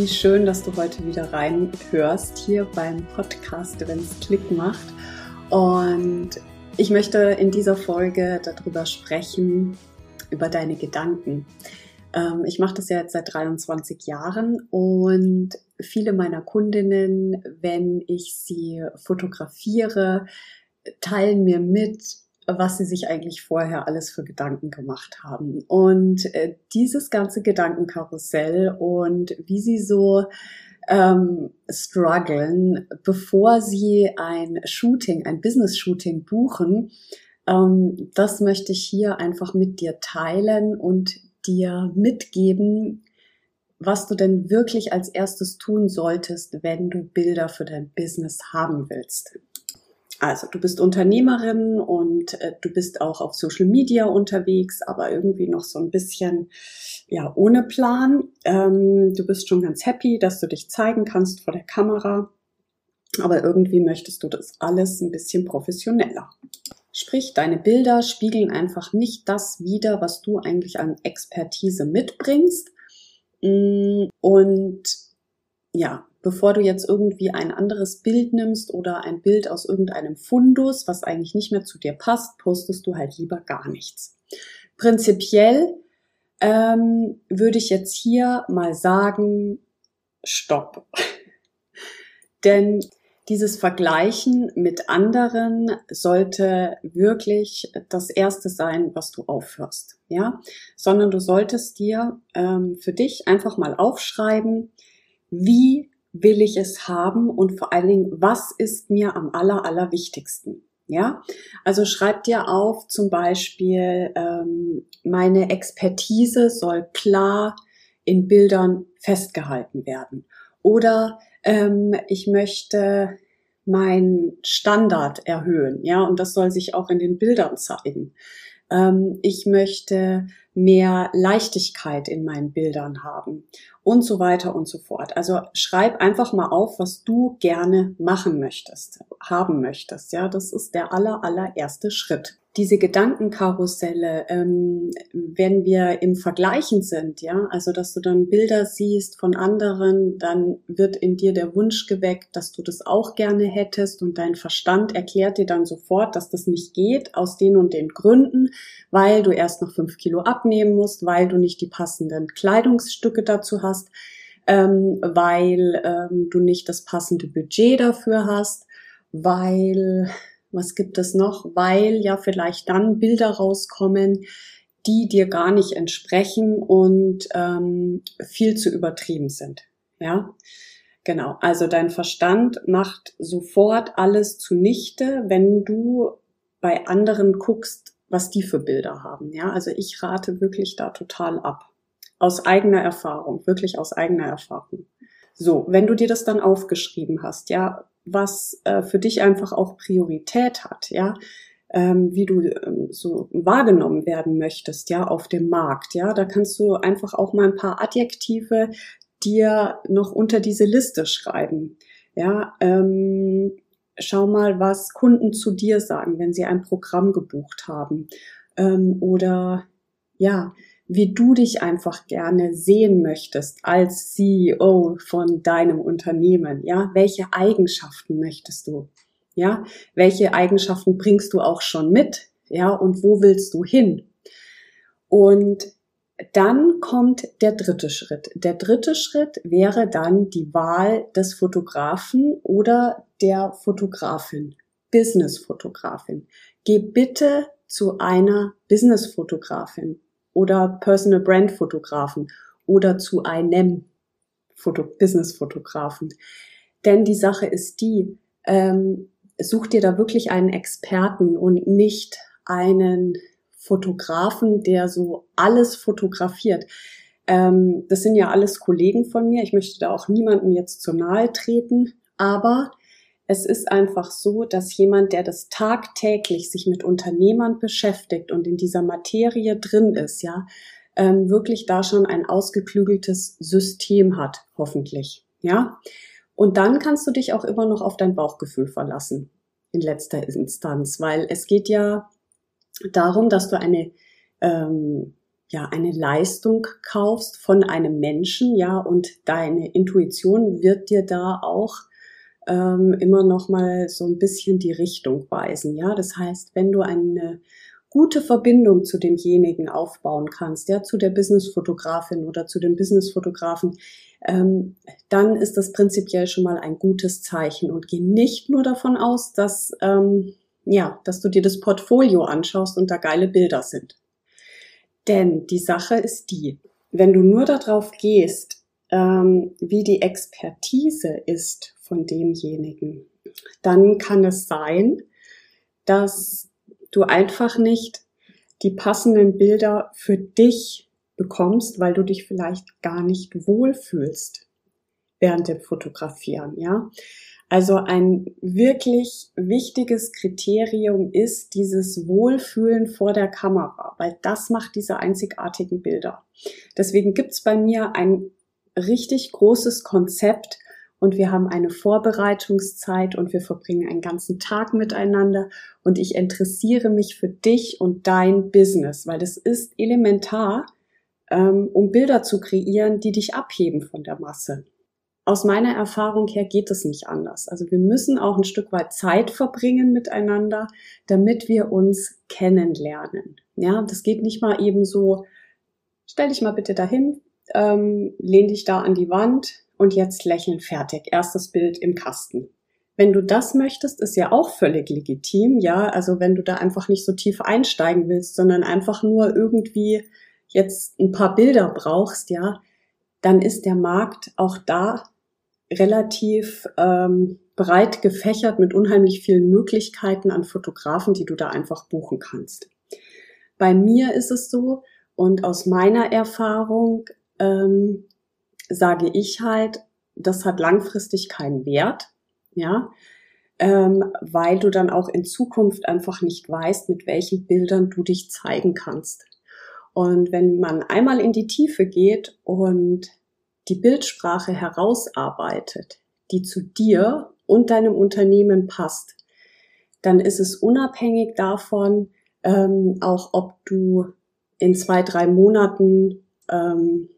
Wie schön, dass du heute wieder reinhörst hier beim Podcast, wenn es Klick macht. Und ich möchte in dieser Folge darüber sprechen, über deine Gedanken. Ähm, ich mache das ja jetzt seit 23 Jahren und viele meiner Kundinnen, wenn ich sie fotografiere, teilen mir mit, was sie sich eigentlich vorher alles für Gedanken gemacht haben. Und äh, dieses ganze Gedankenkarussell und wie sie so ähm, strugglen, bevor sie ein Shooting, ein Business-Shooting buchen, ähm, das möchte ich hier einfach mit dir teilen und dir mitgeben, was du denn wirklich als erstes tun solltest, wenn du Bilder für dein Business haben willst. Also du bist Unternehmerin und äh, du bist auch auf Social Media unterwegs, aber irgendwie noch so ein bisschen ja ohne Plan. Ähm, du bist schon ganz happy, dass du dich zeigen kannst vor der Kamera, aber irgendwie möchtest du das alles ein bisschen professioneller. Sprich, deine Bilder spiegeln einfach nicht das wider, was du eigentlich an Expertise mitbringst. Mm, und ja, bevor du jetzt irgendwie ein anderes Bild nimmst oder ein Bild aus irgendeinem Fundus, was eigentlich nicht mehr zu dir passt, postest du halt lieber gar nichts. Prinzipiell ähm, würde ich jetzt hier mal sagen, stopp. Denn dieses Vergleichen mit anderen sollte wirklich das erste sein, was du aufhörst, ja, sondern du solltest dir ähm, für dich einfach mal aufschreiben, wie will ich es haben und vor allen Dingen, was ist mir am aller, aller wichtigsten? Ja, also schreib dir auf zum Beispiel, ähm, meine Expertise soll klar in Bildern festgehalten werden. Oder ähm, ich möchte meinen Standard erhöhen, ja, und das soll sich auch in den Bildern zeigen. Ähm, ich möchte mehr Leichtigkeit in meinen Bildern haben und so weiter und so fort. Also schreib einfach mal auf, was du gerne machen möchtest, haben möchtest. Ja, das ist der aller, allererste Schritt. Diese Gedankenkarusselle, ähm, wenn wir im Vergleichen sind, ja, also dass du dann Bilder siehst von anderen, dann wird in dir der Wunsch geweckt, dass du das auch gerne hättest und dein Verstand erklärt dir dann sofort, dass das nicht geht aus den und den Gründen, weil du erst noch fünf Kilo abnehmen musst, weil du nicht die passenden Kleidungsstücke dazu hast, ähm, weil ähm, du nicht das passende Budget dafür hast, weil, was gibt es noch, weil ja vielleicht dann Bilder rauskommen, die dir gar nicht entsprechen und ähm, viel zu übertrieben sind. Ja, genau. Also dein Verstand macht sofort alles zunichte, wenn du bei anderen guckst, was die für Bilder haben. Ja, also ich rate wirklich da total ab. Aus eigener Erfahrung, wirklich aus eigener Erfahrung. So, wenn du dir das dann aufgeschrieben hast, ja, was äh, für dich einfach auch Priorität hat, ja, ähm, wie du ähm, so wahrgenommen werden möchtest, ja, auf dem Markt, ja, da kannst du einfach auch mal ein paar Adjektive dir noch unter diese Liste schreiben, ja, ähm, schau mal, was Kunden zu dir sagen, wenn sie ein Programm gebucht haben. Ähm, oder ja, wie du dich einfach gerne sehen möchtest als CEO von deinem Unternehmen. Ja, welche Eigenschaften möchtest du? Ja, welche Eigenschaften bringst du auch schon mit? Ja, und wo willst du hin? Und dann kommt der dritte Schritt. Der dritte Schritt wäre dann die Wahl des Fotografen oder der Fotografin, Business-Fotografin. Geh bitte zu einer Business-Fotografin oder Personal Brand Fotografen oder zu einem Foto Business-Fotografen. Denn die Sache ist die, ähm, such dir da wirklich einen Experten und nicht einen Fotografen, der so alles fotografiert. Ähm, das sind ja alles Kollegen von mir. Ich möchte da auch niemandem jetzt zu nahe treten. Aber es ist einfach so, dass jemand, der das tagtäglich sich mit Unternehmern beschäftigt und in dieser Materie drin ist, ja, ähm, wirklich da schon ein ausgeklügeltes System hat, hoffentlich. Ja. Und dann kannst du dich auch immer noch auf dein Bauchgefühl verlassen, in letzter Instanz, weil es geht ja darum, dass du eine, ähm, ja, eine Leistung kaufst von einem Menschen, ja, und deine Intuition wird dir da auch ähm, immer noch mal so ein bisschen die Richtung weisen, ja. Das heißt, wenn du eine gute Verbindung zu demjenigen aufbauen kannst, ja, zu der Businessfotografin oder zu dem Businessfotografen, ähm, dann ist das prinzipiell schon mal ein gutes Zeichen und geh nicht nur davon aus, dass ähm, ja, dass du dir das Portfolio anschaust und da geile Bilder sind. Denn die Sache ist die, wenn du nur darauf gehst, ähm, wie die Expertise ist von demjenigen, dann kann es sein, dass du einfach nicht die passenden Bilder für dich bekommst, weil du dich vielleicht gar nicht wohlfühlst während dem Fotografieren, ja. Also ein wirklich wichtiges Kriterium ist dieses Wohlfühlen vor der Kamera, weil das macht diese einzigartigen Bilder. Deswegen gibt's bei mir ein richtig großes Konzept, und wir haben eine Vorbereitungszeit und wir verbringen einen ganzen Tag miteinander und ich interessiere mich für dich und dein Business, weil das ist elementar, ähm, um Bilder zu kreieren, die dich abheben von der Masse. Aus meiner Erfahrung her geht es nicht anders. Also wir müssen auch ein Stück weit Zeit verbringen miteinander, damit wir uns kennenlernen. Ja, das geht nicht mal eben so, stell dich mal bitte dahin, ähm, lehn dich da an die Wand, und jetzt lächeln fertig. Erstes Bild im Kasten. Wenn du das möchtest, ist ja auch völlig legitim, ja. Also wenn du da einfach nicht so tief einsteigen willst, sondern einfach nur irgendwie jetzt ein paar Bilder brauchst, ja, dann ist der Markt auch da relativ ähm, breit gefächert mit unheimlich vielen Möglichkeiten an Fotografen, die du da einfach buchen kannst. Bei mir ist es so und aus meiner Erfahrung ähm, sage ich halt, das hat langfristig keinen Wert, ja, ähm, weil du dann auch in Zukunft einfach nicht weißt, mit welchen Bildern du dich zeigen kannst. Und wenn man einmal in die Tiefe geht und die Bildsprache herausarbeitet, die zu dir und deinem Unternehmen passt, dann ist es unabhängig davon, ähm, auch ob du in zwei, drei Monaten ähm,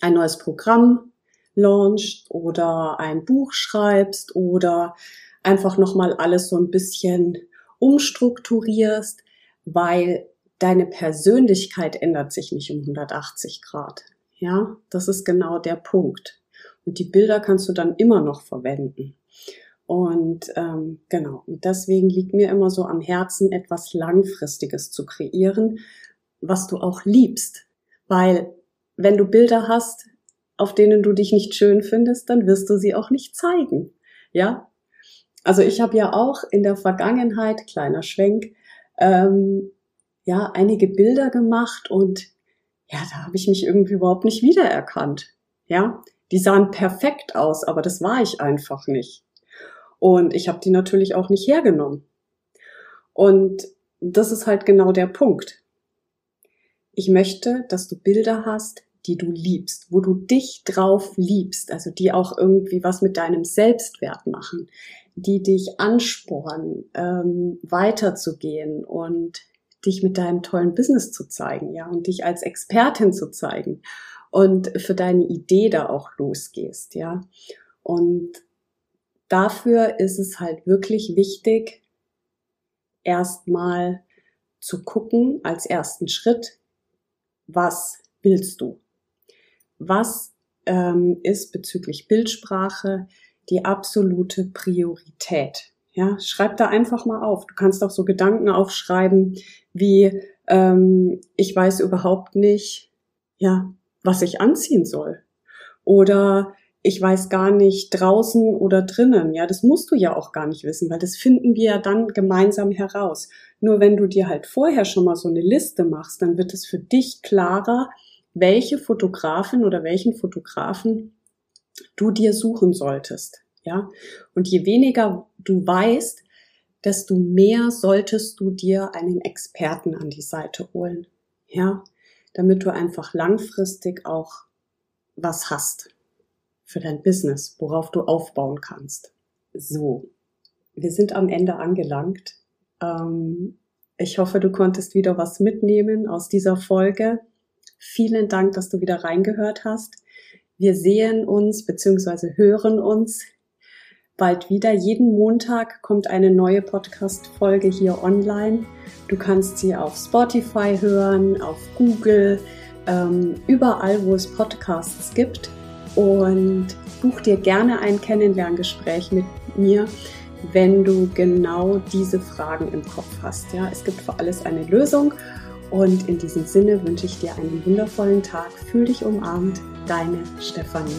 ein neues Programm launchst oder ein Buch schreibst oder einfach nochmal alles so ein bisschen umstrukturierst, weil deine Persönlichkeit ändert sich nicht um 180 Grad. Ja, das ist genau der Punkt. Und die Bilder kannst du dann immer noch verwenden. Und ähm, genau, und deswegen liegt mir immer so am Herzen, etwas Langfristiges zu kreieren, was du auch liebst. Weil wenn du Bilder hast, auf denen du dich nicht schön findest, dann wirst du sie auch nicht zeigen. Ja? Also ich habe ja auch in der Vergangenheit, kleiner Schwenk, ähm, ja, einige Bilder gemacht und ja, da habe ich mich irgendwie überhaupt nicht wiedererkannt. Ja, die sahen perfekt aus, aber das war ich einfach nicht. Und ich habe die natürlich auch nicht hergenommen. Und das ist halt genau der Punkt. Ich möchte, dass du Bilder hast, die du liebst, wo du dich drauf liebst, also die auch irgendwie was mit deinem Selbstwert machen, die dich anspornen, ähm, weiterzugehen und dich mit deinem tollen Business zu zeigen, ja, und dich als Expertin zu zeigen und für deine Idee da auch losgehst, ja. Und dafür ist es halt wirklich wichtig, erstmal zu gucken als ersten Schritt, was willst du? Was ähm, ist bezüglich Bildsprache die absolute Priorität? Ja, schreib da einfach mal auf. Du kannst auch so Gedanken aufschreiben wie ähm, ich weiß überhaupt nicht, ja, was ich anziehen soll. Oder ich weiß gar nicht draußen oder drinnen. Ja, das musst du ja auch gar nicht wissen, weil das finden wir ja dann gemeinsam heraus. Nur wenn du dir halt vorher schon mal so eine Liste machst, dann wird es für dich klarer, welche Fotografin oder welchen Fotografen du dir suchen solltest. Ja, und je weniger du weißt, desto mehr solltest du dir einen Experten an die Seite holen. Ja, damit du einfach langfristig auch was hast für dein Business, worauf du aufbauen kannst. So, wir sind am Ende angelangt. Ähm, ich hoffe, du konntest wieder was mitnehmen aus dieser Folge. Vielen Dank, dass du wieder reingehört hast. Wir sehen uns bzw. hören uns bald wieder. Jeden Montag kommt eine neue Podcast-Folge hier online. Du kannst sie auf Spotify hören, auf Google, ähm, überall, wo es Podcasts gibt. Und buch dir gerne ein Kennenlerngespräch mit mir, wenn du genau diese Fragen im Kopf hast. Ja, es gibt für alles eine Lösung. Und in diesem Sinne wünsche ich dir einen wundervollen Tag. Fühl dich umarmt, deine Stefanie.